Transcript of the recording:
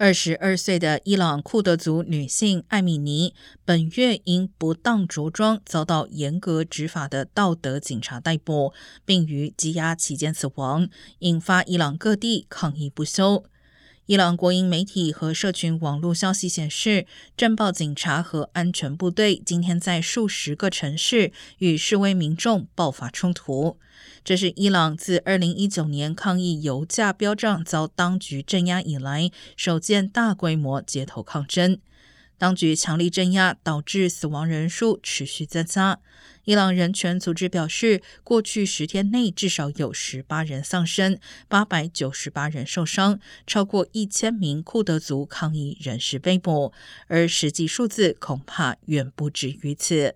二十二岁的伊朗库德族女性艾米尼本月因不当着装遭到严格执法的道德警察逮捕，并于羁押期间死亡，引发伊朗各地抗议不休。伊朗国营媒体和社群网络消息显示，政报警察和安全部队今天在数十个城市与示威民众爆发冲突。这是伊朗自2019年抗议油价飙涨遭当局镇压以来首见大规模街头抗争。当局强力镇压，导致死亡人数持续增加。伊朗人权组织表示，过去十天内至少有十八人丧生，八百九十八人受伤，超过一千名库德族抗议人士被捕，而实际数字恐怕远不止于此。